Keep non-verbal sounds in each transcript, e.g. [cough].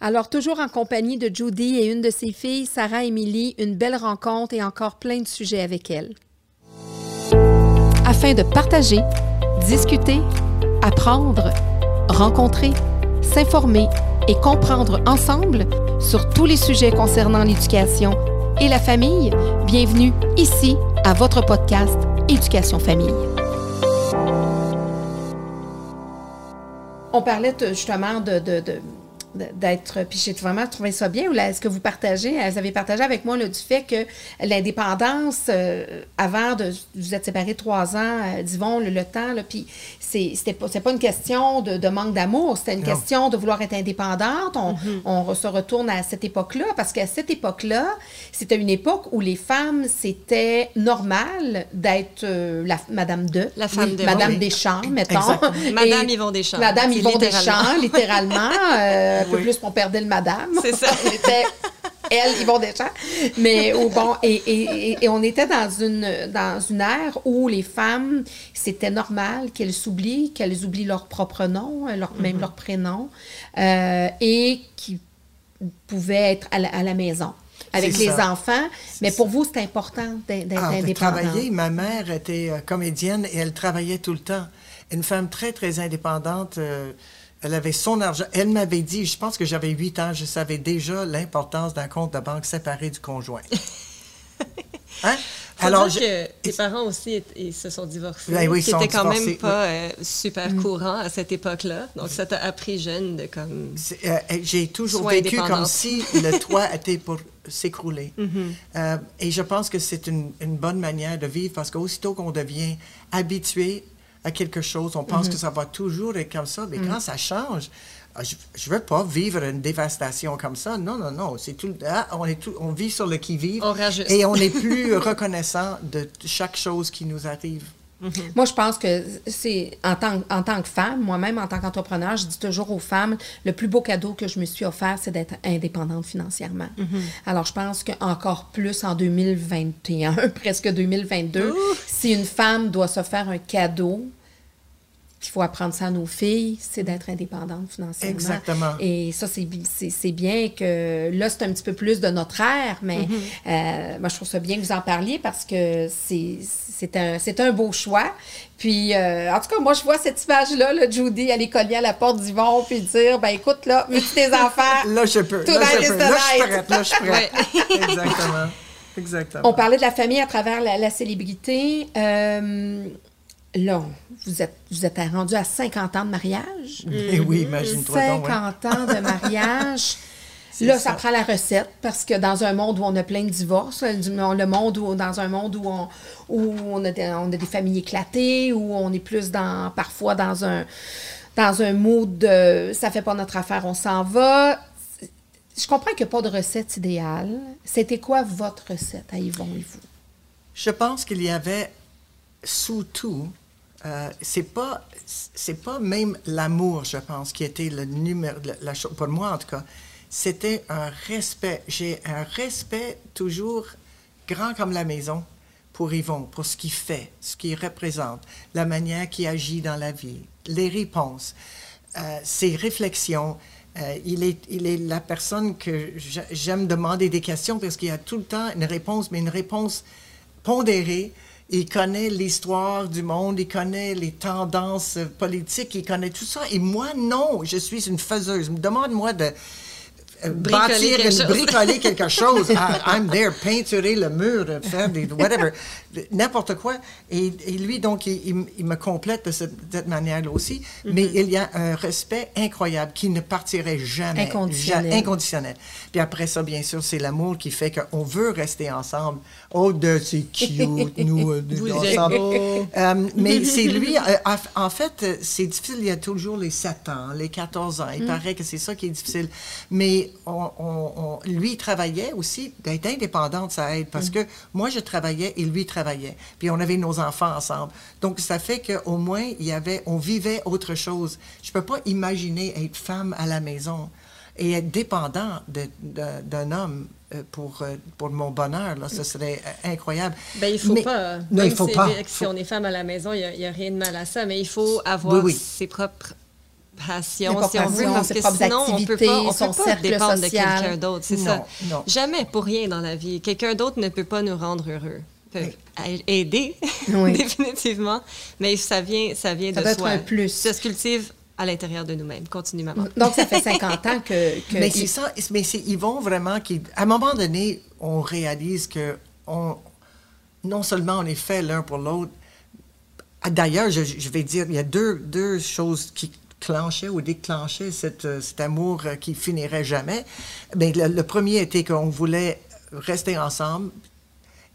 Alors, toujours en compagnie de Judy et une de ses filles, Sarah Émilie, une belle rencontre et encore plein de sujets avec elle. Afin de partager, discuter, apprendre, rencontrer, s'informer et comprendre ensemble sur tous les sujets concernant l'éducation et la famille, bienvenue ici à votre podcast Éducation Famille. On parlait justement de d'être. Puis j'ai vraiment trouvé ça bien. Ou est-ce que vous partagez, vous avez partagé avec moi le du fait que l'indépendance, euh, avant de. Vous êtes séparés trois ans, euh, disons, le, le, temps, là, puis c'était pas, pas une question de, de manque d'amour, c'était une question de vouloir être indépendante. On, mm-hmm. on se retourne à cette époque-là, parce qu'à cette époque-là, c'était une époque où les femmes, c'était normal d'être euh, la Madame de. La femme de. Madame Deschamps, mettons. [laughs] Madame Yvon Deschamps. Madame Yvon Deschamps, littéralement [laughs] un peu plus, on perdait le madame. C'est ça. [laughs] on était elle, ils vont déjà. Mais au bon, et, et, et, on était dans une, dans une ère où les femmes, c'était normal qu'elles s'oublient, qu'elles oublient leur propre nom, leur, même mm-hmm. leur prénom, euh, et qui pouvaient être à la, maison avec les enfants. Mais pour vous, c'est important d'être ah, indépendante. travailler. Ma mère était euh, comédienne et elle travaillait tout le temps. Une femme très, très indépendante. Euh, elle avait son argent. Elle m'avait dit, je pense que j'avais 8 ans, je savais déjà l'importance d'un compte de banque séparé du conjoint. [laughs] Hein? Alors, que tes parents aussi ils se sont divorcés, ben oui, qui n'était quand même pas euh, super mm. courant à cette époque-là. Donc, ça t'a appris jeune de comme. Euh, J'ai toujours vécu comme si le toit [laughs] était pour s'écrouler. Mm-hmm. Euh, et je pense que c'est une, une, bonne manière de vivre parce qu'aussitôt qu'on devient habitué à quelque chose, on pense que mhm. ça va toujours être comme ça, mais mhm. quand ça change, ah, je ne veux pas vivre une dévastation comme ça. Non, non, non. C'est tout, ah, on, est tout, on vit sur le qui-vive et on est plus [laughs] reconnaissant de chaque chose qui nous arrive. Mhm. Moi, je pense que c'est en tant, en tant que femme, moi-même en tant qu'entrepreneur, je dis toujours aux femmes, le plus beau cadeau que je me suis offert, c'est d'être indépendante financièrement. Mhm. Alors, je pense qu'encore plus en 2021, [laughs] presque 2022, si une femme doit se faire un cadeau, qu'il faut apprendre ça à nos filles, c'est d'être indépendante financièrement. Exactement. Et ça, c'est bien que là, c'est un petit peu plus de notre ère, mais mhm. euh, moi, je trouve ça bien que vous en parliez parce que c'est un, un beau choix. Puis, euh, en tout cas, moi, je vois cette image-là, là, Judy, aller cogner à la porte d'Yvon, puis dire, ben écoute, là, veux tes [laughs] enfants? là, je peux. Là, je peux. Là, je suis prête. Là, je suis prête. [laughs] Exactement. Exactement. On parlait de la famille à travers la, célébrité. Euh, là, vous êtes, vous êtes rendu à 50 ans de mariage. Eh oui, imagine-toi 50 ans de mariage. [laughs] Là, ça. prend la recette parce que dans un monde où on a plein de divorces, le monde où, dans un monde où on, où on, a, des, on a des familles éclatées, où on est plus dans, parfois dans un, dans un mood de ça fait pas notre affaire, on s'en va. Je comprends qu'il n'y a pas de recette idéale. C'était quoi votre recette à Yvon et vous? Je pense qu'il y avait sous tout euh, c'est pas c'est pas même l'amour, je pense, qui était le numéro, la, chose, pour moi en tout cas. C'était un respect. J'ai un respect toujours grand comme la maison pour Yvon, pour ce qu'il fait, ce qu'il représente, la manière qu'il agit dans la vie, les réponses, euh, ses réflexions. Euh, il, est, il est la personne que j'aime demander des questions parce qu'il y a tout le temps une réponse, mais une réponse pondérée, il connaît l'histoire du monde, il connaît les tendances politiques, il connaît tout ça. Et moi, non, je suis une faiseuse. Demande-moi de bâtir, quelque bricoler [laughs] quelque chose. I'm there, peinturer le mur, faire des whatever, n'importe quoi. Et, lui, donc, il, me complète de cette, manière-là aussi. Mm-hmm. Mais il y a un respect incroyable qui ne partirait jamais. Inconditionnel. inconditionnel. Puis après ça, bien sûr, c'est l'amour qui fait qu'on veut rester ensemble. Oh, de c'est cute, nous, [laughs] euh, ensemble. Euh, mais [laughs] c'est lui, en fait, c'est difficile. Il y a toujours les 7 ans, les 14 ans. Il mm. paraît que c'est ça qui est difficile. Mais on, lui travaillait aussi, d'être indépendante, ça aide, parce mm. que moi, je travaillais et lui travaillait. Puis on avait nos enfants ensemble. Donc, ça fait qu'au moins, il y avait, on vivait autre chose. Je ne peux pas imaginer être femme à la maison et être dépendant d'un homme euh, pour, euh, pour mon bonheur. Là, ce mm. serait euh, incroyable. Ben, il faut pas. Non, il faut pas. Si on est femme à la maison, il n'y a, rien de mal à ça, mais il faut avoir ses propres passion, Pas si on veut, parce que sinon, on peut pas, on son peut pas dépendre de quelqu'un d'autre, c'est ça. non. Jamais pour rien dans la vie. Quelqu'un d'autre ne peut pas nous rendre heureux. Peut aider, [laughs] Oui. définitivement, mais ça vient, ça vient Ça de être soi. un plus. Ça se cultive à l'intérieur de nous-mêmes, continuellement. Donc, ça fait 50 ans que... [laughs] que Mais il- c'est ça, mais c'est Yvon vraiment qui. À un moment donné, on réalise que on, non seulement on est fait l'un pour l'autre. D'ailleurs, je, je vais dire, il y a deux, deux choses qui clenchaient ou déclenchaient cette, euh, cet amour euh, qui finirait jamais. Mais le, le premier était qu'on voulait rester ensemble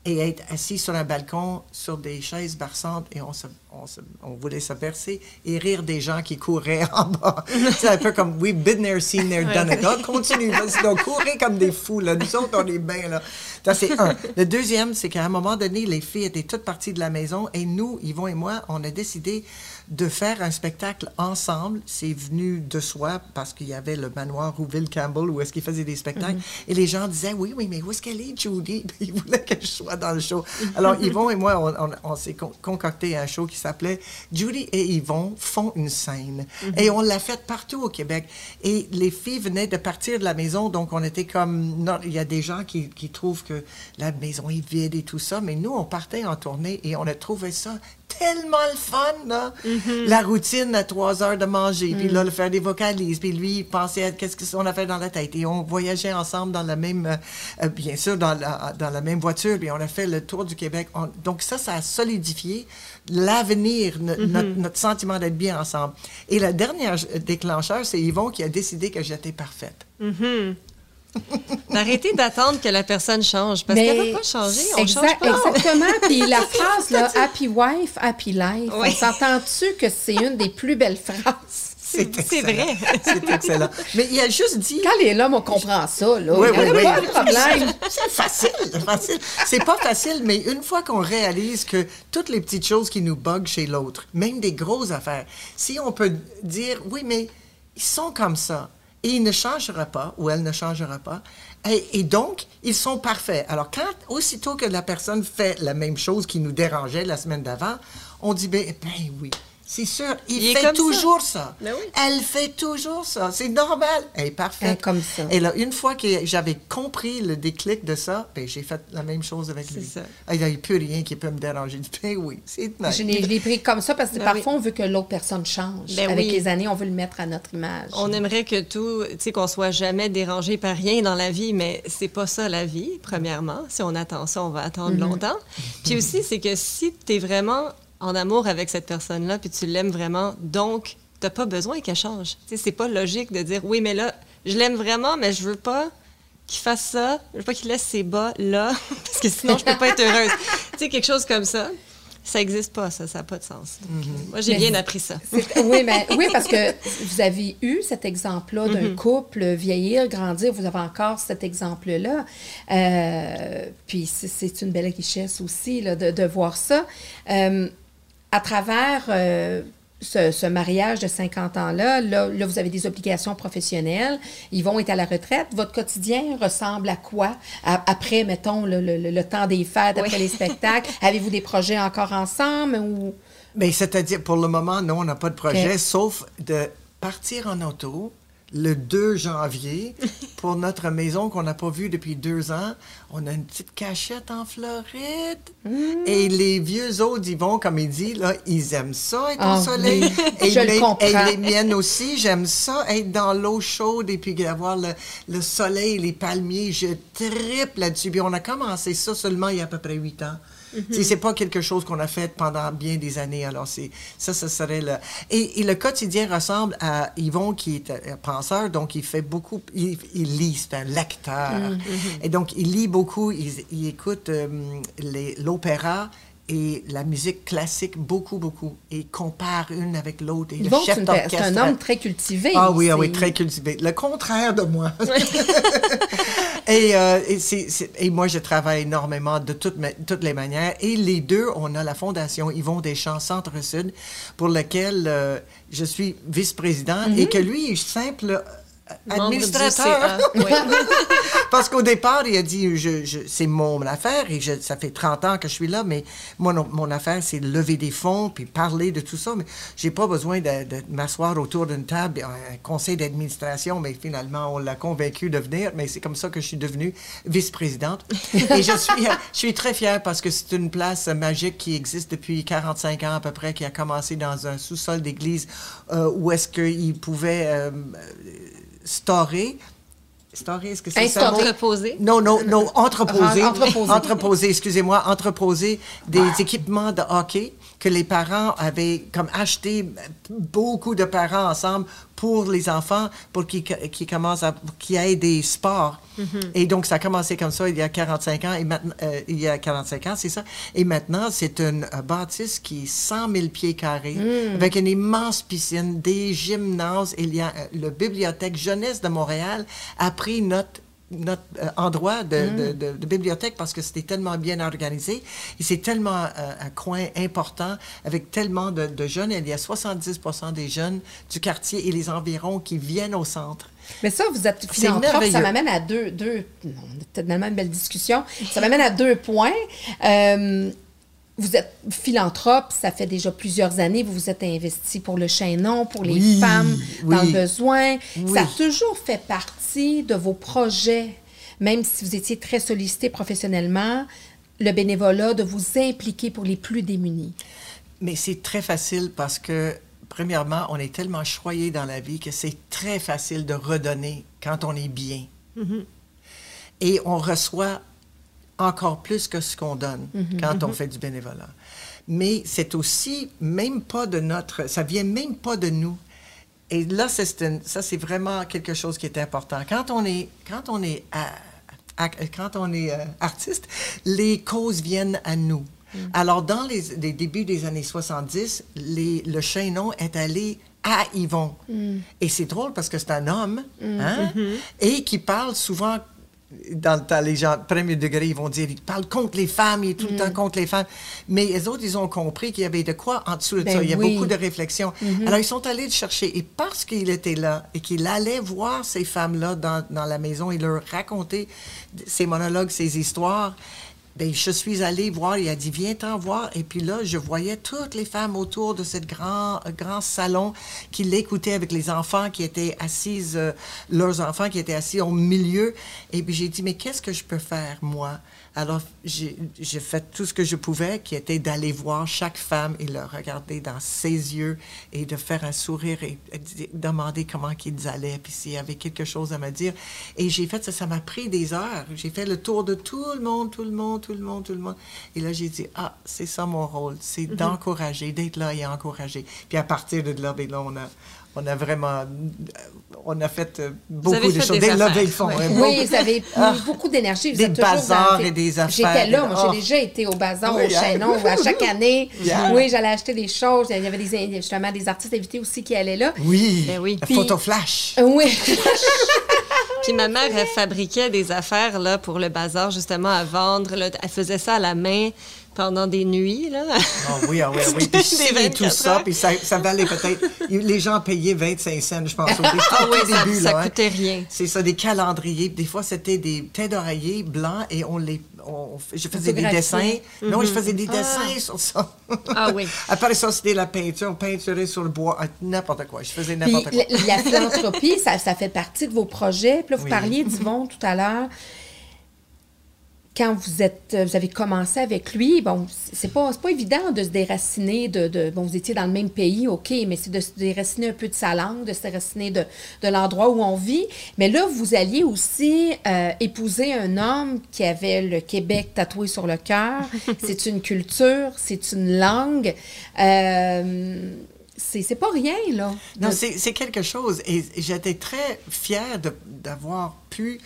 et être assis sur un balcon sur des chaises berçantes et on, se, on, se- on voulait se bercer et rire des gens qui couraient [laughs] en bas. C'est un peu comme we've been there, seen there, done it. Donc, continue, donc courez comme des fous. Là. Nous autres, on est bien là. Ça, c'est un. Le deuxième, c'est qu'à un moment donné, les filles étaient toutes parties de la maison et nous, Yvon et moi, on a décidé de faire un spectacle ensemble. C'est venu de soi parce qu'il y avait le manoir Rouville Campbell où est-ce qu'il faisait des spectacles. Et les gens disaient, oui, oui, mais où est-ce qu'elle est, Judy? Puis [laughs] ils voulaient que je sois dans le show. Alors, Yvon et moi, on, on- on s'est con- concocté un show qui s'appelait Judy et Yvon font une scène. Et on l'a fait partout au Québec. Et les filles venaient de partir de la maison, donc on était comme... non, il y a des gens qui, qui trouvent que la maison est vide et tout ça, mais nous, on partait en tournée et on a trouvé ça tellement le fun, là. La routine à trois heures de manger, puis là, le faire des vocalises, puis lui, il pensait à qu'est-ce qu'on a fait dans la tête. Et on voyageait ensemble dans la même, euh, euh, bien sûr, dans la, dans la même voiture, puis on a fait le tour du Québec. On- donc ça, ça a solidifié l'avenir, no- notre, notre sentiment d'être bien ensemble. Et le dernier déclencheur, c'est Yvon qui a décidé que j'étais parfaite. [laughs] D'arrêter d'attendre que la personne change, parce qu'elle ne va pas changer, on exact- change pas. Exactement. [laughs] Puis la phrase, là, Happy Wife, Happy Life, Oui. on s'entend-tu que c'est une des plus belles phrases? C'est excellent. vrai. C'est excellent. Mais il a juste dit... Quand les hommes, on comprend ça, là. Oui, il y en oui, a oui. pas de problème. C'est facile, c'est facile. C'est pas facile, mais une fois qu'on réalise que toutes les petites choses qui nous buggent chez l'autre, même des grosses affaires, si on peut dire, oui, mais ils sont comme ça, et il ne changera pas, ou elle ne changera pas, et, donc, ils sont parfaits. Alors, quand, aussitôt que la personne fait la même chose qui nous dérangeait la semaine d'avant, on dit, ben, ben oui. C'est sûr, il, fait ça. toujours ça. Ben oui. Elle fait toujours ça. C'est normal. Elle est parfaite. Comme ça. Et là, une fois que j'avais compris le déclic de ça, ben, j'ai fait la même chose avec lui. ça. Ah, Il n'y a plus rien qui peut me déranger. [laughs] Ben oui, c'est. Je l'ai pris comme ça parce que Ben parfois, on veut que l'autre personne change. Ben Avec oui. les années, on veut le mettre à notre image. On aimerait que tout, tu sais, qu'on soit jamais dérangé par rien dans la vie, mais c'est pas ça la vie, premièrement. Si on attend ça, on va attendre longtemps. Puis aussi, c'est que si tu es vraiment en amour avec cette personne-là, puis tu l'aimes vraiment, donc t'as pas besoin qu'elle change. Tu sais, c'est pas logique de dire, oui, mais là, je l'aime vraiment, mais je veux pas qu'il fasse ça, je veux pas qu'il laisse ses bas là, [laughs] parce que sinon, je peux pas être heureuse. tu sais, quelque chose comme ça, ça existe pas, ça, ça n'a pas de sens. Donc, Moi, j'ai bien appris ça. Oui, mais, [laughs] oui, parce que vous avez eu cet exemple-là d'un Mm-hmm. couple vieillir, grandir. Vous avez encore cet exemple-là. Euh, puis c'est- c'est une belle richesse aussi là, de, de voir ça. Euh, à travers euh, ce, ce mariage de 50 ans-là, là, là, vous avez des obligations professionnelles. Ils vont être à la retraite. Votre quotidien ressemble à quoi? À- après, mettons, le, le- le- le temps des fêtes, après Oui. les spectacles. [laughs] Avez-vous des projets encore ensemble? Ou... Mais c'est-à-dire, pour le moment, non, on n'a pas de projet, sauf de partir en auto le 2 janvier pour notre maison qu'on n'a pas vue depuis deux ans. On a une petite cachette en Floride. Mmh. Et les vieux autres, ils vont, comme il dit, là, ils aiment ça, être Ah au soleil. oui, et, je le les, comprends. et les miennes aussi, j'aime ça, être dans l'eau chaude et puis avoir le, le soleil, les palmiers. Je tripe là-dessus. Puis on a commencé ça seulement il y a à peu près huit ans. Mhm. Sais, C'est pas quelque chose qu'on a fait pendant bien des années. Alors, c'est ça, ça serait le... Et, et le quotidien ressemble à Yvon, qui est un penseur, donc il fait beaucoup... Il, il lit, c'est un lecteur. Mhm. Et donc, il lit beaucoup, il, il écoute euh, les- l'opéra et la musique classique beaucoup, beaucoup. Et compare une avec l'autre. Et le Yvon, chef per- c'est d'orchestre... un homme très cultivé. Ah oui, ah oui, très cultivé. Le contraire de moi. [laughs] et, euh, et, moi, je travaille énormément de toutes, ma- toutes les manières. Et les deux, on a la fondation Yvon Deschamps Centre-Sud, pour laquelle euh, je suis vice-président Mhm. et que lui est simple Du administrateur. CA, [laughs] oui. [laughs] Parce qu'au départ, il a dit, je, je- c'est mon affaire et je- ça fait 30 ans que je suis là, mais mon, mon affaire, c'est de lever des fonds puis parler de tout ça. Mais j'ai pas besoin de, de m'asseoir autour d'une table, un conseil d'administration, mais finalement, on l'a convaincu de venir. Mais c'est comme ça que je suis devenue vice-présidente. [laughs] et je suis, je suis très fière parce que c'est une place magique qui existe depuis 45 ans à peu près, qui a commencé dans un sous-sol d'église euh, où est-ce qu'il pouvait euh, storer. Storer, est-ce que c'est ça? Entreposer. Non, non, non, [laughs] entreposer. Entreposer. Entreposer, excusez-moi, entreposer des équipements de hockey que les parents avaient comme acheté beaucoup de parents ensemble pour les enfants pour qu'ils qu'ils commencent à y ait des sports. Et donc ça a commencé comme ça il y a 45 ans et maintenant euh, il y a 45 ans, c'est ça. Et maintenant, c'est une euh, bâtisse qui est 100 000 pieds carrés avec une immense piscine, des gymnases, il y a euh, le bibliothèque jeunesse de Montréal a pris notre notre euh, endroit de, de- de- de bibliothèque parce que c'était tellement bien organisé et c'est tellement euh, un coin important avec tellement de, jeunes. Il y a 70 des jeunes du quartier et les environs qui viennent au centre. Mais ça, vous êtes philanthrope, ça m'amène à deux, deux on a tellement une belle discussion, ça m'amène à deux points. Euh, vous êtes philanthrope, ça fait déjà plusieurs années, vous vous êtes investi pour le chaînon, pour les Oui, femmes dans oui. le besoin. Oui. Ça a toujours fait partie de vos projets, même si vous étiez très sollicité professionnellement, le bénévolat, de vous impliquer pour les plus démunis. Mais c'est très facile parce que, premièrement, on est tellement choyé dans la vie que c'est très facile de redonner quand on est bien. Et on reçoit encore plus que ce qu'on donne quand on fait du bénévolat. Mais c'est aussi même pas de notre, ça vient même pas de nous. Et là, une- ça c'est vraiment quelque chose qui est important. Quand on est, quand on est, à- à- quand on est euh, artiste, les causes viennent à nous. Alors, dans les, les débuts des années 70, les, le chaînon est allé à Yvon. Et c'est drôle parce que c'est un homme, hein, et qui parle souvent dans le temps, les gens premier degré, ils vont dire, il parle contre les femmes, il est tout le temps contre les femmes. Mais les autres, ils ont compris qu'il y avait de quoi en dessous de Ben ça. Il y a oui. beaucoup de réflexion. Alors, ils sont allés le chercher. Et parce qu'il était là et qu'il allait voir ces femmes-là dans, dans la maison et leur raconter ses monologues, ses histoires, ben, je suis allée voir, il a dit, viens t'en voir. Et puis là, je voyais toutes les femmes autour de ce grand, grand salon qui l'écoutaient avec les enfants qui étaient assises, euh, leurs enfants qui étaient assis au milieu. Et puis j'ai dit, mais qu'est-ce que je peux faire, moi? Alors, j'ai fait tout ce que je pouvais, qui était d'aller voir chaque femme et leur regarder dans ses yeux et de faire un sourire et, demander comment qu'ils allaient, puis s'il y avait quelque chose à me dire. Et j'ai fait ça, ça m'a pris des heures. J'ai fait le tour de tout le monde, tout le monde, tout le monde, tout le monde. Et là, j'ai dit, ah, c'est ça mon rôle, c'est d'encourager, d'être là et encourager. Puis à partir de là, ben là, on a, on a vraiment, on a fait euh, beaucoup de choses, des développé affaires, le fond. ouais. hein, Oui, beaucoup- vous avez Ah. beaucoup d'énergie. Des bazars et des affaires. J'étais là, moi, Oh. j'ai déjà été au bazar, Oui, au hein? chaînon, à chaque [laughs] année. Yeah. Oui, j'allais acheter des choses. Il y avait des, justement des artistes invités aussi qui allaient là. Oui, Ben oui. la Puis- photo flash. Oui. [laughs] Puis ma mère, elle fabriquait des affaires là, pour le bazar, justement, à vendre. là. Elle faisait ça à la main pendant des nuits. Là. Ah oui, ah oui, ah oui. [laughs] Puis tout 24 ça, puis ça, ça valait peut-être... Les gens payaient 25 cents, je pense, au, dé- Ah oui, ça, début. ça là, hein. coûtait rien. C'est ça, des calendriers. Des fois, c'était des têtes d'oreiller blancs et on les... on- je faisais des dessins. Non, je faisais des dessins sur ça. Ah oui. [laughs] Après ça, c'était la peinture. On peinturait sur le bois, n'importe quoi. Je faisais n'importe quoi. la, la philanthropie, ça, ça fait partie de vos projets. Puis là, vous Oui. parliez d'Yvon tout à l'heure. Quand vous êtes, vous avez commencé avec lui, bon, c'est pas, c'est pas évident de se déraciner de, de- bon, vous étiez dans le même pays, ok, mais c'est de se déraciner un peu de sa langue, de se déraciner de, de l'endroit où on vit. Mais là, vous alliez aussi euh, épouser un homme qui avait le Québec tatoué sur le cœur. [laughs] c'est une culture, c'est une langue. Euh, c'est c'est pas rien, là. Non, De- c'est c'est quelque chose. Et j'étais très fière d'avoir pu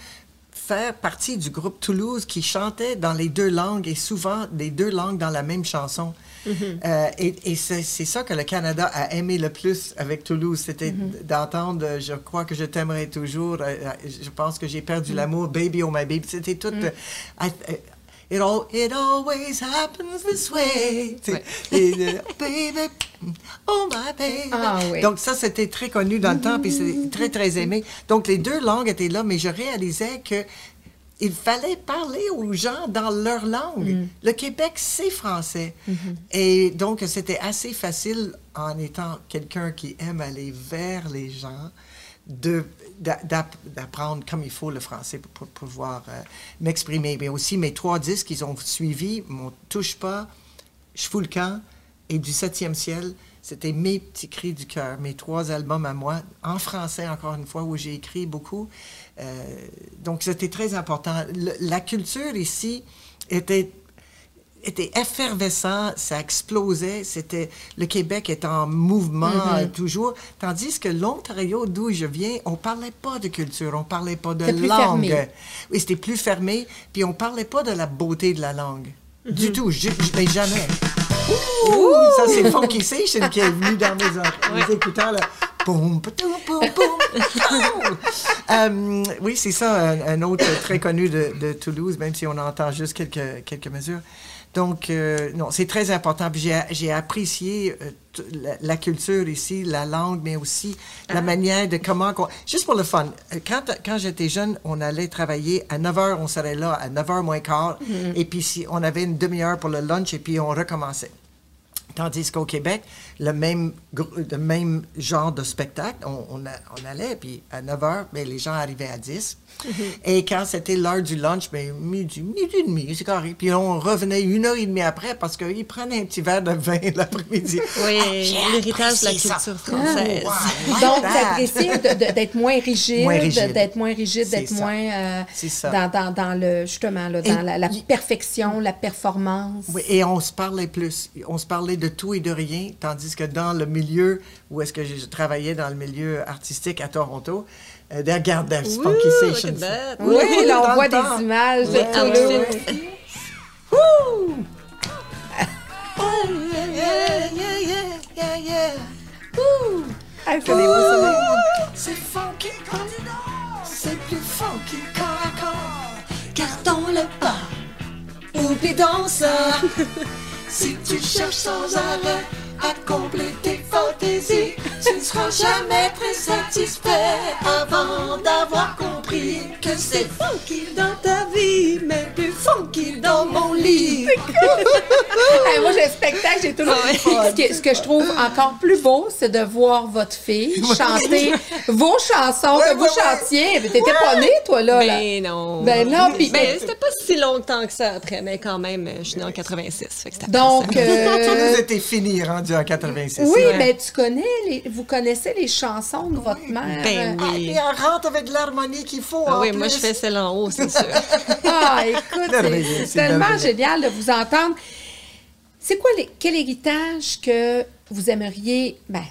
faire partie du groupe Toulouse qui chantait dans les deux langues et souvent les deux langues dans la même chanson. Euh, et et c'est ça que le Canada a aimé le plus avec Toulouse, c'était d'entendre euh, Je crois que je t'aimerai toujours, euh, je pense que j'ai perdu l'amour, Baby oh my baby. C'était tout. I- It, all, it always happens this way. Et, euh, baby, oh my baby. Ah oui. Donc, ça, c'était très connu dans le temps, puis c'est très, très aimé. Donc, les deux langues étaient là, mais je réalisais que il fallait parler aux gens dans leur langue. Le Québec, c'est français. Et donc, c'était assez facile, en étant quelqu'un qui aime aller vers les gens, de d'apprendre comme il faut le français pour, pouvoir euh, m'exprimer. Mais aussi, mes trois disques qu'ils ont suivis, mon Touche pas, Je fous le camp et Du septième ciel, c'était mes petits cris du cœur, mes trois albums à moi, en français encore une fois, où j'ai écrit beaucoup. Euh, donc, c'était très important. La culture ici était était effervescent, ça explosait, c'était le Québec est en mouvement Mm-hmm. euh, toujours, tandis que l'Ontario, d'où je viens, on parlait pas de culture, on parlait pas de langue. fermé. Oui, c'était plus fermé, puis on parlait pas de la beauté de la langue. Mm-hmm. Du tout, je, je- mais jamais. Ouh, ça c'est Funky Station qui est venu dans mes, mes écouteurs là. Boum, poutou, boum, boum. [laughs] Euh, oui, c'est ça, un, un autre très connu de, de Toulouse, même si on entend juste quelques, quelques mesures. Donc, euh, non, c'est très important. J'ai, apprécié euh, la, la culture ici, la langue, mais aussi la manière de comment... Juste pour le fun, euh, quand, quand j'étais jeune, on allait travailler à 9 h, on serait là à 9 h moins quart, et puis si on avait une demi-heure pour le lunch, et puis on recommençait. Tandis qu'au Québec, le même, le même genre de spectacle, on, on, a- on allait, puis à 9 h, mais les gens arrivaient à 10. [laughs] Et quand c'était l'heure du lunch, ben, midi, midi et demi, c'est carré. Puis on revenait une heure et demie après parce qu'ils prenaient un petit verre de vin [laughs] l'après-midi. Oui, Ah, l'héritage de la ça. culture française. Oh, wow, like Donc, t'apprécies d'être moins rigide, d'être moins rigide, C'est d'être ça. moins euh, dans, dans, dans le justement là, dans Et- la, la perfection, la performance. Oui, et on se parlait plus. On se parlait de tout et de rien, tandis que dans le milieu où est-ce que je travaillais dans le milieu artistique à Toronto, euh, regarde that Woo, Funky look Station. at that. Oui, Oui, là, on voit temps. des images de tout. Woo! Oh, yeah, yeah, yeah, yeah, yeah, yeah. Ah, c'est des beaux souvenirs. C'est funky c'est plus funky corps à corps. Gardons le pas, oublie donc ça. [laughs] si tu cherches sans arrêt à combler tes fantaisies, tu ne seras jamais très satisfait avant d'avoir compris que c'est funky dans ta vie, mais plus funky dans mon lit. [laughs] Hey, moi, j'ai un spectacle, j'ai toujours. Ouais. ce, que, ce que je trouve encore plus beau, c'est de voir votre fille chanter vos chansons Ouais, que vous ouais, ouais. chantiez. Mais T'étais pas née, toi, là. là. Ben non. Ben non, puis- Ben, c'était pas si longtemps que ça après, mais quand même, je suis née en 86. Fait que Donc, euh, [laughs] Toulouse était fini, rendu en 86. oui, mais tu connais, les, vous connaissez les chansons de votre mère. Ben Ah, oui. et elle rentre avec l'harmonie qu'il faut. Ah en oui, moi, je fais celle en haut, c'est sûr. [laughs] Ah, écoute, c'est tellement génial de vous entendre. C'est quoi, les- quel héritage que vous aimeriez... Ben,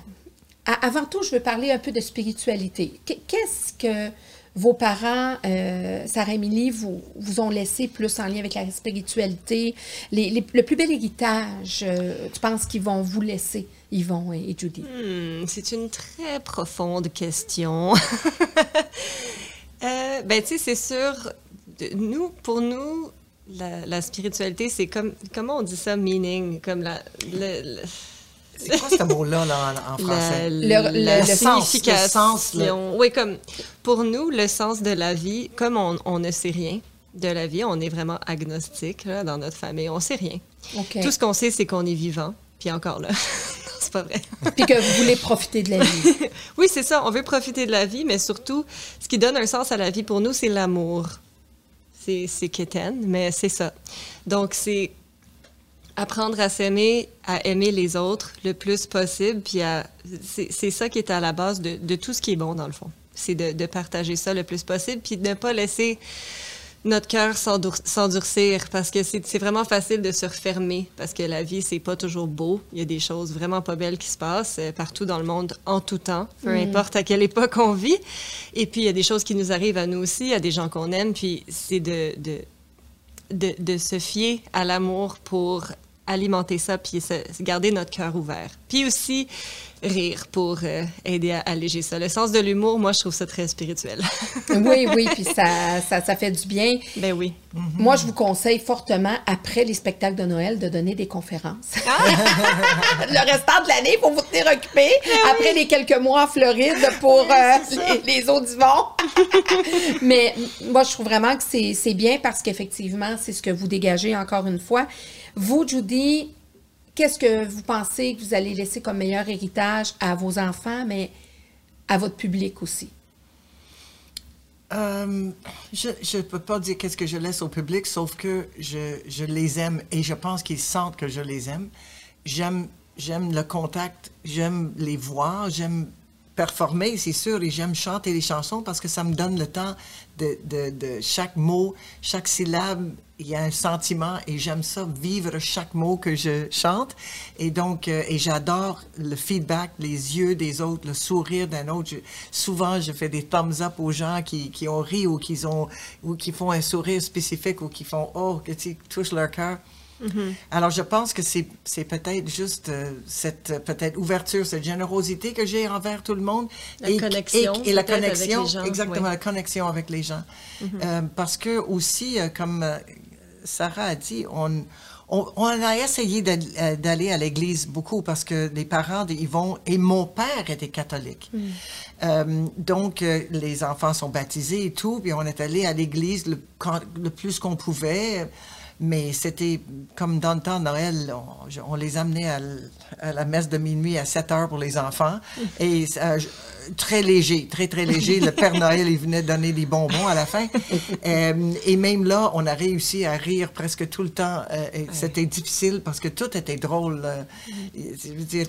a- avant tout, je veux parler un peu de spiritualité. Qu- Qu'est-ce que vos parents, euh, Sarah Émilie, vous, vous ont laissé plus en lien avec la spiritualité? Le plus bel héritage, euh, tu penses qu'ils vont vous laisser, Yvon et, et Judy? Hmm, c'est une très profonde question. [laughs] Euh, ben, tu sais, c'est sûr, nous, pour nous, la, spiritualité, c'est comme, comment on dit ça, meaning, comme la, C'est quoi ce mot-là là, en, en français? la, Le- le- la le sens, signification. le sens, Oui, comme pour nous, le sens de la vie, comme on, on ne sait rien de la vie, on est vraiment agnostique là, dans notre famille, on sait rien. Tout ce qu'on sait, c'est qu'on est vivant, puis encore là. [laughs] C'est pas vrai. Puis que vous voulez profiter de la vie. [laughs] Oui, c'est ça. On veut profiter de la vie, mais surtout, ce qui donne un sens à la vie pour nous, c'est l'amour. C'est c'est quétaine, mais c'est ça. Donc, c'est apprendre à s'aimer, à aimer les autres le plus possible, puis à- c'est ça qui est à la base de, de tout ce qui est bon, dans le fond. C'est de, de partager ça le plus possible, puis de ne pas laisser notre cœur s'endurcir parce que c'est vraiment facile de se refermer parce que la vie c'est pas toujours beau. Il y a des choses vraiment pas belles qui se passent euh, partout dans le monde en tout temps peu importe à quelle époque on vit. Et puis il y a des choses qui nous arrivent à nous aussi a des gens qu'on aime puis c'est de, de, de de se fier à l'amour pour alimenter ça puis se- garder notre cœur ouvert Puis aussi rire pour euh, aider à alléger ça. Le sens de l'humour, moi, je trouve ça très spirituel. [laughs] oui, oui, puis ça, ça, ça, fait du bien. Ben oui. Moi, je vous conseille fortement, après les spectacles de Noël, de donner des conférences. Ah! [laughs] le restant de l'année, pour vous tenir occupé. Ben après les quelques mois en Floride pour euh, les, les, eaux du vent. [laughs] Mais moi, je trouve vraiment que c'est bien parce qu'effectivement, c'est ce que vous dégagez encore une fois. Vous, Judy, qu'est-ce que vous pensez que vous allez laisser comme meilleur héritage à vos enfants, mais à votre public aussi? Euh, je ne peux pas dire qu'est-ce que je laisse au public, sauf que je, je les aime et je pense qu'ils sentent que je les aime. J'aime, j'aime le contact, j'aime les voir, j'aime performer, c'est sûr, et j'aime chanter les chansons parce que ça me donne le temps de, de, chaque mot, chaque syllabe il y a un sentiment et j'aime ça, vivre chaque mot que je chante. Et donc, euh, et j'adore le feedback, les yeux des autres, le sourire d'un autre. souvent, je fais des thumbs up aux gens qui, qui ont ri ou qui, ont, ou qui font un sourire spécifique ou qui font « Oh », qui touchent leur cœur. Mm-hmm. Alors, je pense que c'est, peut-être juste euh, cette peut-être ouverture, cette générosité que j'ai envers tout le monde. La et, connexion. Et, la connexion, avec les gens, exactement, la connexion avec les gens. Euh, parce que aussi, comme Sarah a dit, on, on, a essayé euh, d'aller à l'église beaucoup parce que les parents de Yvon et mon père étaient catholiques. Mm. Euh, donc, euh, les enfants sont baptisés et tout, puis on est allé à l'église le, le, plus qu'on pouvait. Mais c'était comme dans le temps de Noël, on, les amenait à, à, la messe de minuit à 7 heures pour les enfants. [laughs] Et très léger, très, très léger. Le Père Noël, il venait donner des bonbons à la fin. [laughs] Euh, et même là, on a réussi à rire presque tout le temps. Euh, c'était difficile parce que tout était drôle. Euh, je veux dire,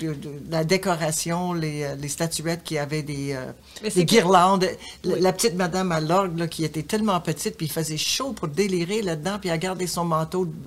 la décoration, les, les statuettes qui avaient des, des guirlandes. La petite madame à l'orgue qui était tellement petite, puis il faisait chaud pour délirer là-dedans, puis à garder son manteau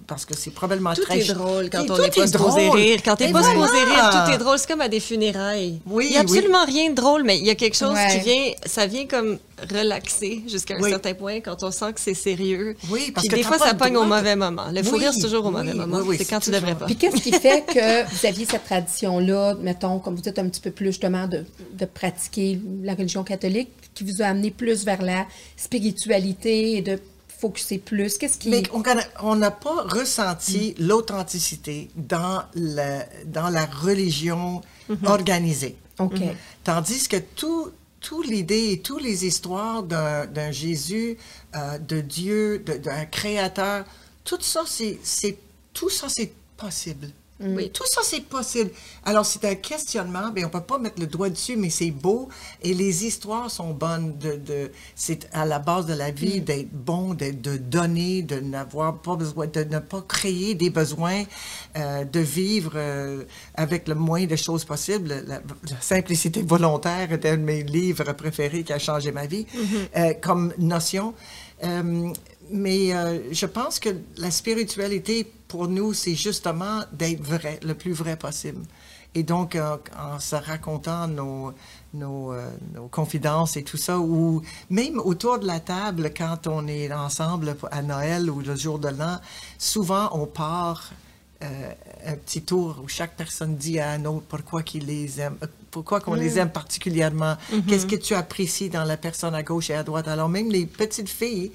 parce que c'est probablement tout très... Tout est drôle quand on n'est pas supposé rire. Quand t'es pas supposé rire, tout est drôle. C'est comme à des funérailles. Oui, il n'y a absolument rien de drôle, mais il y a quelque chose qui vient, ça vient comme relaxer jusqu'à un certain point quand on sent que c'est sérieux. Oui, parce Puis que des fois, ça pogne au mauvais moment. Le fou rire, c'est toujours au mauvais moment. c'est quand tu devrais pas. Puis qu'est-ce qui [laughs] fait que vous aviez cette tradition-là, mettons, comme vous dites un petit peu plus justement, de, de pratiquer la religion catholique, qui vous a amené plus vers la spiritualité et de focuser plus? Qu'est-ce qui... Mais on n'a pas ressenti l'authenticité dans la, dans la religion mm-hmm. organisée. OK. Mhm. Tandis que tout, tout l'idée et toutes les histoires d'un Jésus, euh, de Dieu, d'un créateur, tout ça, c'est tout ça, c'est possible. Oui, tout ça, c'est possible. Alors, c'est un questionnement, mais on ne peut pas mettre le doigt dessus, mais c'est beau et les histoires sont bonnes. De, de c'est à la base de la vie mm. d'être bon, de, de, donner, de n'avoir pas besoin, de ne pas créer des besoins, euh, de vivre euh, avec le moins de choses possibles. La, simplicité volontaire est un de mes livres préférés qui a changé ma vie mm-hmm. euh, comme notion. Mais je pense que la spiritualité, pour nous, c'est justement d'être vrai, le plus vrai possible. Et donc, en se racontant nos, nos, euh, nos, confidences et tout ça, ou même autour de la table, quand on est ensemble à Noël ou le jour de l'an, souvent on part euh, un petit tour où chaque personne dit à un autre pourquoi qu'il les aime, pourquoi qu'on les mm. aime particulièrement, mm-hmm. qu'est-ce que tu apprécies dans la personne à gauche et à droite. Alors même les petites filles,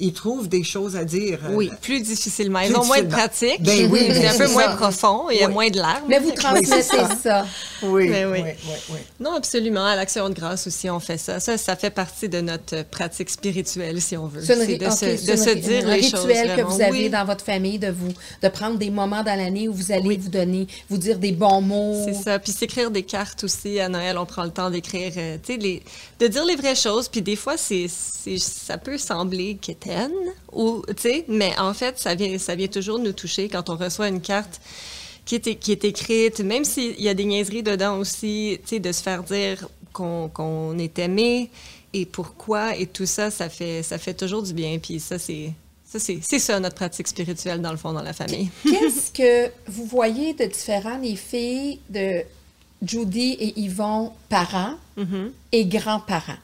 ils trouvent des choses à dire. Oui, euh, plus difficilement. Ils ont moins de pratique. Ben oui, c'est un peu moins profond, il y a moins de larmes. Mais vous transmettez ça. Oui, oui. oui, oui, Non, absolument. À l'Action de grâce aussi, on fait ça. Ça, ça fait partie de notre pratique spirituelle, si on veut. C'est de, se, de se dire les choses. rituel que vous avez dans votre famille, de vous, de prendre des moments dans l'année où vous allez vous donner, vous dire des bons mots. C'est ça. Puis s'écrire des cartes aussi. À Noël, on prend le temps d'écrire, euh, tu sais, de dire les vraies choses. Puis des fois, c'est, ça peut sembler qu'était ou, mais en fait, ça vient, ça vient toujours nous toucher quand on reçoit une carte qui est, qui est écrite, même s'il y a des niaiseries dedans aussi, de se faire dire qu'on est aimé et pourquoi et tout ça, ça fait, ça fait toujours du bien. Puis ça, c'est c'est ça notre pratique spirituelle dans le fond dans la famille. [laughs] Qu'est-ce que vous voyez de différent les filles de Judy et Yvon parents mm-hmm. et grands-parents?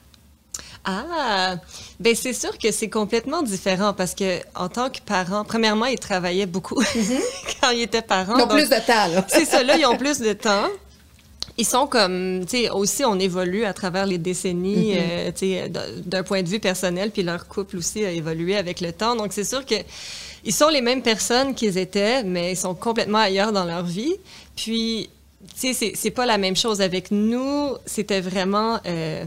Ah, ben c'est sûr que c'est complètement différent parce que en tant que parent, premièrement, ils travaillaient beaucoup [laughs] mhm. quand ils étaient parents. Ils ont plus de temps, là. c'est ça, là, ils ont [laughs] plus de temps. ils sont comme, tu sais, aussi, on évolue à travers les décennies, Mm-hmm. euh, tu sais, d'un point de vue personnel, puis leur couple aussi a évolué avec le temps. Donc, c'est sûr que ils sont les mêmes personnes qu'ils étaient, mais ils sont complètement ailleurs dans leur vie. Puis, tu sais, c'est- c'est pas la même chose. Avec nous, c'était vraiment euh,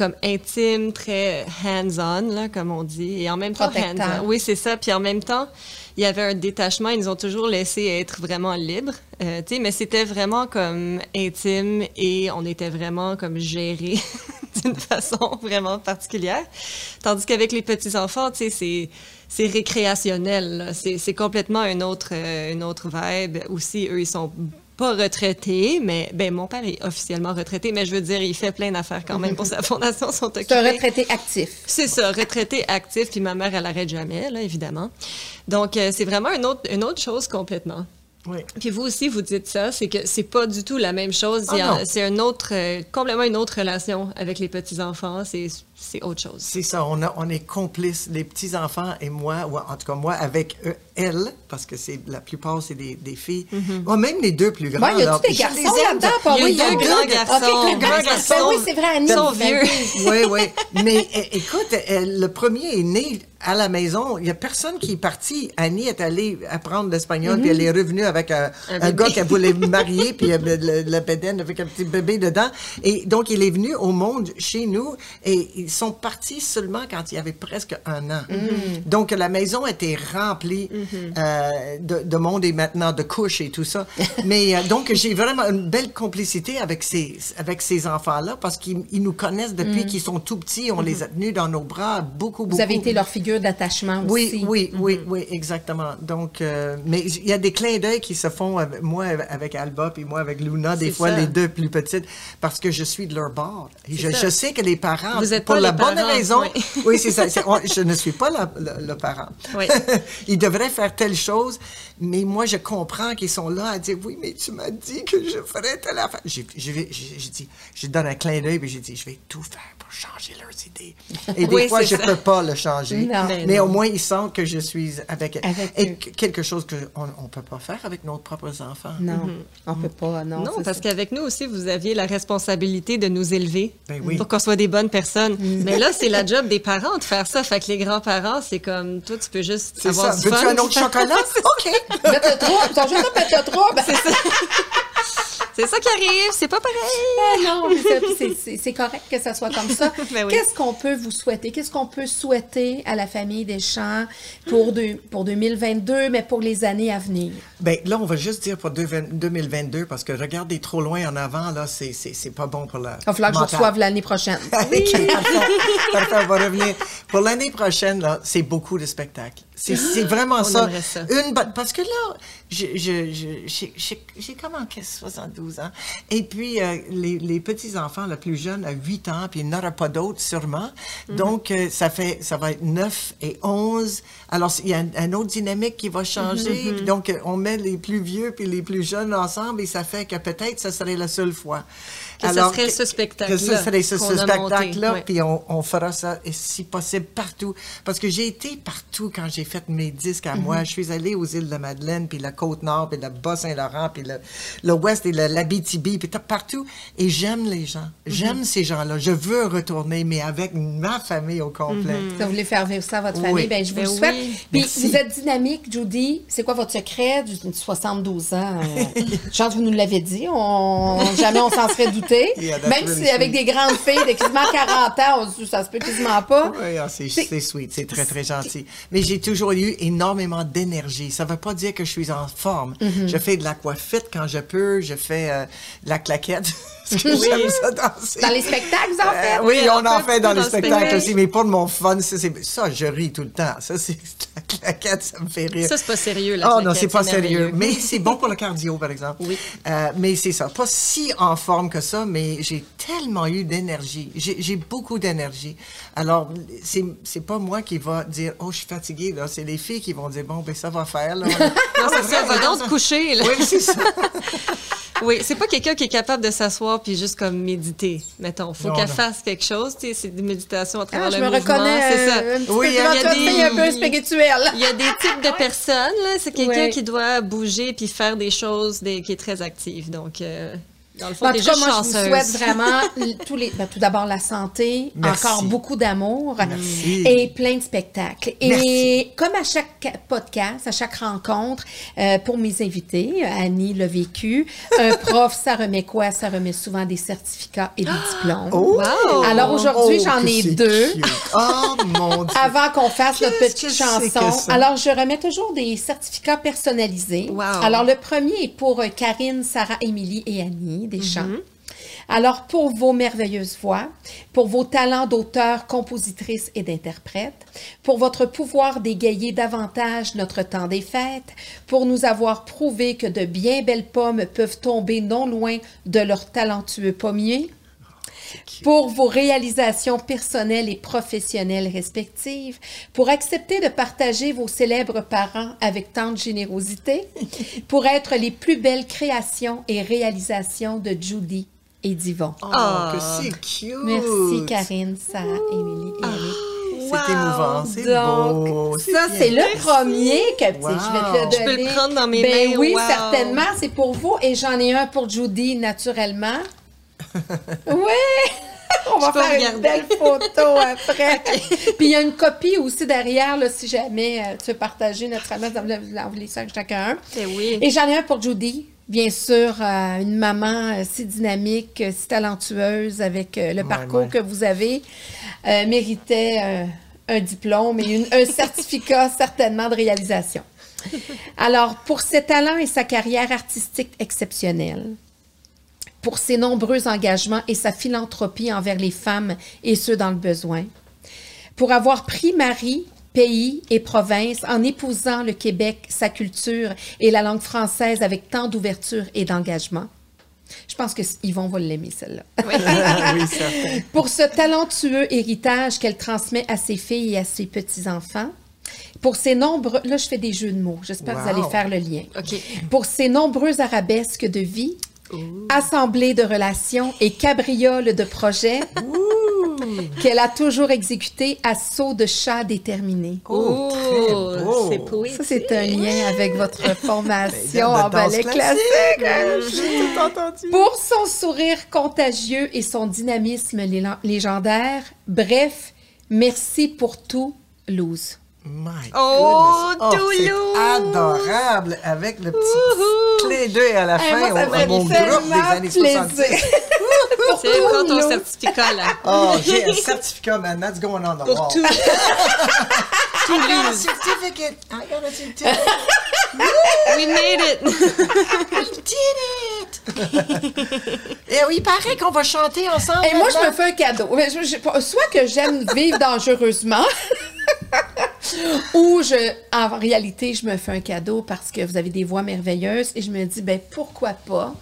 comme intime, très hands-on, là, comme on dit. Et en même temps, hands-on. Oui, c'est ça. Puis en même temps, il y avait un détachement. Ils nous ont toujours laissé être vraiment libres. Euh, tu sais, mais c'était vraiment comme intime et on était vraiment comme gérés [laughs] d'une façon vraiment particulière. Tandis qu'avec les petits-enfants, tu sais, c'est c'est récréationnel. C'est c'est complètement une autre, euh, une autre vibe. Aussi, eux, ils sont pas retraités, mais ben mon père est officiellement retraité, mais je veux dire, il fait plein d'affaires quand même pour sa [laughs] fondation, sont C'est un retraité actif. C'est ça, retraité actif, puis ma mère, elle arrête jamais, là, évidemment. Donc, euh, c'est vraiment une autre, une autre chose complètement. Oui. Puis vous aussi, vous dites ça, c'est que c'est pas du tout la même chose. Ah c'est une autre, euh, complètement une autre relation avec les petits-enfants. C'est, c'est autre chose. C'est ça, on, a- on est complices, les petits-enfants et moi, ou en tout cas moi avec eux, elles, parce que c'est la plupart, c'est des, des filles. Ouais, même les deux plus grands. Ouais, y là, des je garçons là-dedans, pas Il y a oui, deux y a grands deux- garçons. Grands garçons. sont- oui, c'est vrai, Annie. ils sont vieux. oui. Oui. Mais écoute, euh, le premier est né à la maison. Il n'y a personne qui est parti. Annie est allée apprendre l'espagnol, puis elle est revenue avec un, Un gars qu'elle voulait [laughs] marier, puis euh, le, le bédaine avec un petit bébé dedans. Et donc, il est venu au monde chez nous, et ils sont partis seulement quand il y avait presque un an. Donc, la maison était remplie euh, de, de monde et maintenant de couches et tout ça. [laughs] Mais euh, donc, j'ai vraiment une belle complicité avec ces, avec ces enfants-là parce qu'ils ils nous connaissent depuis qu'ils sont tout petits. On les a tenus dans nos bras beaucoup, beaucoup. Vous avez été leur figure d'attachement Oui, aussi. oui, oui, oui, exactement. Donc, euh, mais il y a des clins d'œil qui se font, avec, moi avec Alba, puis moi avec Luna, des C'est fois ça. les deux plus petites, parce que je suis de leur bord. Et je, sais que les parents, Vous êtes pas la bonne parents, raison, oui. [laughs] oui, c'est ça. c'est- on- je ne suis pas la- le, le parent. Oui. [laughs] Ils devraient faire telle chose, mais moi, je comprends qu'ils sont là à dire, oui, mais tu m'as dit que je ferais telle affaire. Je donne un clin d'œil, puis j'ai dit, je vais tout faire pour changer leurs idées. Et des Oui, fois, je ça. peux pas le changer. Non. Mais non. au moins, ils sentent que je suis avec, Avec et eux. quelque chose qu'on ne peut pas faire avec nos propres enfants. Non, on peut pas, non. Non, parce ça. qu'avec nous aussi, vous aviez la responsabilité de nous élever Ben oui. pour qu'on soit des bonnes personnes. [laughs] Mais là, c'est la job des parents de faire ça. Fait que les grands-parents, c'est comme, toi, tu peux juste C'est avoir ça. du Veux-tu fun. un autre [laughs] chocolat? OK. Trouble, ils sont juste pour mettre le trouble. C'est ça [laughs] qui arrive, c'est pas pareil. Ah non, ça, c'est- c'est c'est correct que ça soit comme ça. [laughs] Ben oui. Qu'est-ce qu'on peut vous souhaiter? Qu'est-ce qu'on peut souhaiter à la famille Deschamps pour, deux- pour 2022, mais pour les années à venir? Ben, là, on va juste dire pour deux- 2022, parce que regarder trop loin en avant, là, c'est- c'est c'est pas bon pour la. Il va falloir que je reçoive l'année prochaine. [laughs] Parfait, on va revenir. Pour l'année prochaine, là, c'est beaucoup de spectacles. C'est vraiment ça. ça. Une, parce que là, je- je- je- j'ai j'ai comme en 72 ans. Et puis, euh, les, les petits-enfants, le plus jeune, a 8 ans, puis il n'y en aura pas d'autres, sûrement. Mhm. Donc, euh, ça fait, ça va être 9 et 11. Alors, il y a un, un autre dynamique qui va changer. Mhm. Puis Donc, on met les plus vieux puis les plus jeunes ensemble et ça fait que peut-être ce serait la seule fois. Que ce serait ce spectacle-là Que ce serait ce, qu'on ce a spectacle-là, puis on, on fera ça, si possible, partout. Parce que j'ai été partout quand j'ai fait mes disques à Mhm. moi. Je suis allée aux îles de Madeleine, puis la Côte-Nord, puis le Bas-Saint-Laurent, puis le, le Ouest et le- l'Abitibi, puis tout- partout. Et j'aime les gens. Mhm. J'aime ces gens-là. Je veux retourner, mais avec ma famille au complet. Mhm. Si vous voulez faire vivre ça à votre Oui. famille, ben, je vous Ben le souhaite. oui. Puis Merci. vous êtes dynamique, Judy. C'est quoi votre secret? Du, du 72 ans? Euh, je pense que vous nous l'avez dit. On, jamais on s'en serait douté. [laughs] Yeah, Même really si avec des grandes filles de quasiment [laughs] 40 ans, on se dit, ça se peut quasiment pas. Oui, ah, c'est sweet, c'est très, très gentil. Mais j'ai toujours eu énormément d'énergie. Ça ne veut pas dire que je suis en forme. Mm-hmm. Je fais de l'aquafit quand je peux, je fais euh, de la claquette. [laughs] Parce [laughs] que j'aime ça danser. Dans les spectacles, en Euh, faites? oui, Oui, on en fait dans les le spectacles spectacle. aussi, mais pour mon fun, ça, ça, je ris tout le temps. Ça, c'est [laughs] la claquette, ça me fait rire. Ça, c'est pas sérieux, la Oh non, c'est pas sérieux. Mais [laughs] c'est bon pour le cardio, par exemple. Oui. Euh, mais c'est ça. Pas si en forme que ça, mais j'ai tellement eu d'énergie. J'ai beaucoup d'énergie. Alors, c'est pas moi qui va dire, oh, je suis fatiguée, là. C'est les filles qui vont dire, bon, ben, ça va faire, là. Non, ça, va donc te coucher, là. Oui, c'est ça. Oui, c'est pas quelqu'un qui est capable de s'asseoir puis juste comme méditer, mettons. Faut qu'elle fasse quelque chose, tu sais, c'est des méditations à travers Ah, je le me mouvement, reconnais c'est ça. euh, un Oui, peu il y a des- un peu. Il y a des types de [laughs] personnes, là. C'est quelqu'un qui doit bouger puis faire des choses des- qui est très actif. Donc, euh, Dans le fond, En t'es tout cas, juste moi, je vous souhaite [laughs] vraiment tous les, ben, tout d'abord la santé, Merci. encore beaucoup d'amour Merci. et plein de spectacles. Et comme à chaque podcast, à chaque rencontre, euh, pour mes invités, Annie l'a vécu, un [laughs] prof, ça remet quoi? Ça remet souvent des certificats et des [gasps] diplômes. Oh! Wow! Alors aujourd'hui, Oh, j'en ai deux. Oh mon [laughs] Dieu! Avant qu'on fasse notre Qu'est-ce petite que c'est que chanson. Alors, je remets toujours des certificats personnalisés. Wow. Alors, le premier est pour euh, Karine, Sarah, Émilie et Annie Deschamps. Mm-hmm. Alors, pour vos merveilleuses voix, pour vos talents d'auteur, compositrice et d'interprète, pour votre pouvoir d'égayer davantage notre temps des fêtes, pour nous avoir prouvé que de bien belles pommes peuvent tomber non loin de leurs talentueux pommiers, pour vos réalisations personnelles et professionnelles respectives, pour accepter de partager vos célèbres parents avec tant de générosité, [laughs] pour être les plus belles créations et réalisations de Judy et d'Yvon. Oh, Ah. que c'est cute! Merci Karine, Sarah, Émilie et Annie. C'est émouvant, c'est Donc, beau. ça, c'est le premier que sais, je vais te le Wow. donner. Je peux le prendre dans mes ben mains, oui, wow. certainement, c'est pour vous. Et j'en ai un pour Judy, naturellement. [laughs] oui! On va faire une belle photo après. [laughs] Puis il y a une copie aussi derrière, là, si jamais euh, tu veux partager, naturellement, vous l'envoyer ça à chacun. Oui. Et j'en ai un pour Judy. Bien sûr, euh, une maman euh, si dynamique, si talentueuse avec euh, le parcours ouais. que vous avez, euh, méritait euh, un diplôme et une- un [laughs] certificat certainement de réalisation. Alors, pour ses talents et sa carrière artistique exceptionnelle, pour ses nombreux engagements et sa philanthropie envers les femmes et ceux dans le besoin, pour avoir pris mari, pays et province en épousant le Québec, sa culture et la langue française avec tant d'ouverture et d'engagement. Je pense que Yvon va l'aimer, celle-là. [laughs] oui, certain. Pour ce talentueux héritage qu'elle transmet à ses filles et à ses petits-enfants. Pour ses nombreux... Là, je fais des jeux de mots. J'espère que vous allez faire le lien. Pour ses nombreux arabesques de vie, assemblées de relations et cabrioles de projets [laughs] qu'elle a toujours exécutés à saut de chat déterminé. Oh, c'est poétique. Ça, c'est un lien avec votre [laughs] Ben, formation de en ballet classique. hein? J'ai tout entendu. Pour son sourire contagieux et son dynamisme légendaire, bref, merci pour tout, Luz. My Oh, c'est Toulouse! adorable avec le petit clé d'œil à la Hey, fin moi, ça fait mon groupe des années plaisir. 70. [laughs] pour C'est prends ton certificat, là. Oh, j'ai un certificat, man. That's going on the Pour wall. tout. [laughs] I got a certificate. I got a [laughs] certificate. We made it. I did it. Et oui, il paraît qu'on va chanter ensemble. Et moi, je me fais un cadeau. Soit que j'aime vivre dangereusement, ou je, en réalité, je me fais un cadeau parce que vous avez des voix merveilleuses et je me dis, ben pourquoi pas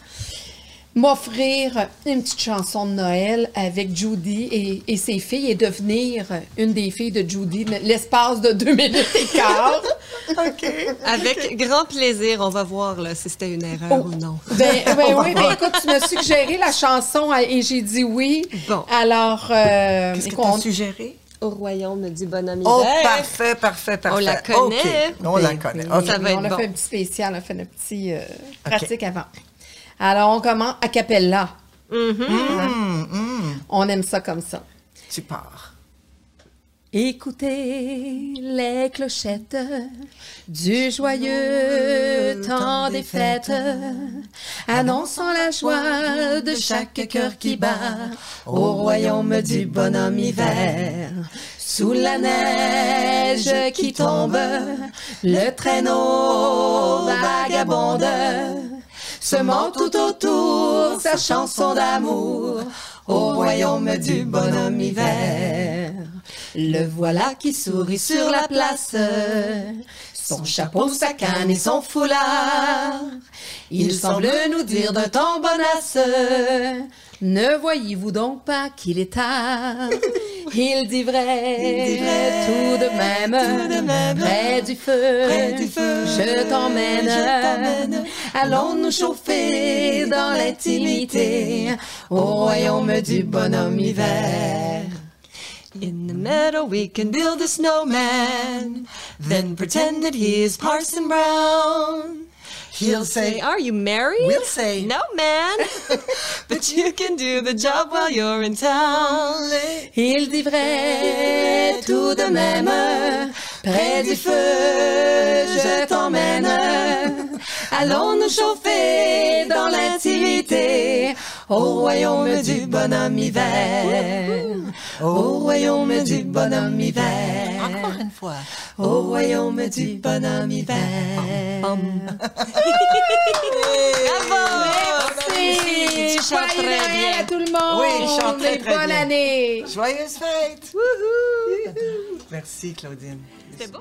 m'offrir une petite chanson de Noël avec Judy et, et ses filles et devenir une des filles de Judy l'espace de deux minutes et quart. [laughs] OK. Avec grand plaisir, on va voir là, si c'était une erreur Oh. ou non. Ben, ben [laughs] oui, ben écoute, tu m'as suggéré la chanson et j'ai dit oui. Bon. Alors, euh, Qu'est-ce que tu as suggéré? Au royaume du bonhomme Oh, hiver. parfait, parfait, parfait. la connaît. On la connaît. Ça va on a bon. fait un petit spécial, on a fait un petit euh, pratique avant. Alors, on commence a cappella. Hum, hum. On aime ça comme ça. Tu pars. Écoutez les clochettes du joyeux temps des fêtes, annonçant la joie de chaque cœur qui bat au royaume du bonhomme hiver. Sous la neige qui tombe, le traîneau vagabonde, semant tout autour sa chanson d'amour au royaume du bonhomme hiver. Le voilà qui sourit sur la place, son chapeau, sa canne et son foulard. Il semble nous dire d'un ton bonasse, ne voyez-vous donc pas qu'il est tard? Il dit vrai, tout de même, près du feu, je t'emmène. Allons nous chauffer dans l'intimité. Au royaume du bonhomme hiver. In the meadow we can build a snowman, then pretend that he is Parson Brown. He'll say, Are you married? We'll say, No, man. [laughs] But you can do the job while you're in town. Il dit vrai tout de même, près du feu, je t'emmène. Allons nous chauffer dans l'intimité au royaume du bonhomme hiver. Au royaume du bonhomme hiver. Encore une fois. Au royaume du bonhomme hiver. Bravo! Merci. Tu chantes Joyeux très Noël bien. à tout le monde. Oui, chante très, très Bonne bien. année. Joyeuse fête! Merci, Claudine. C'était beau.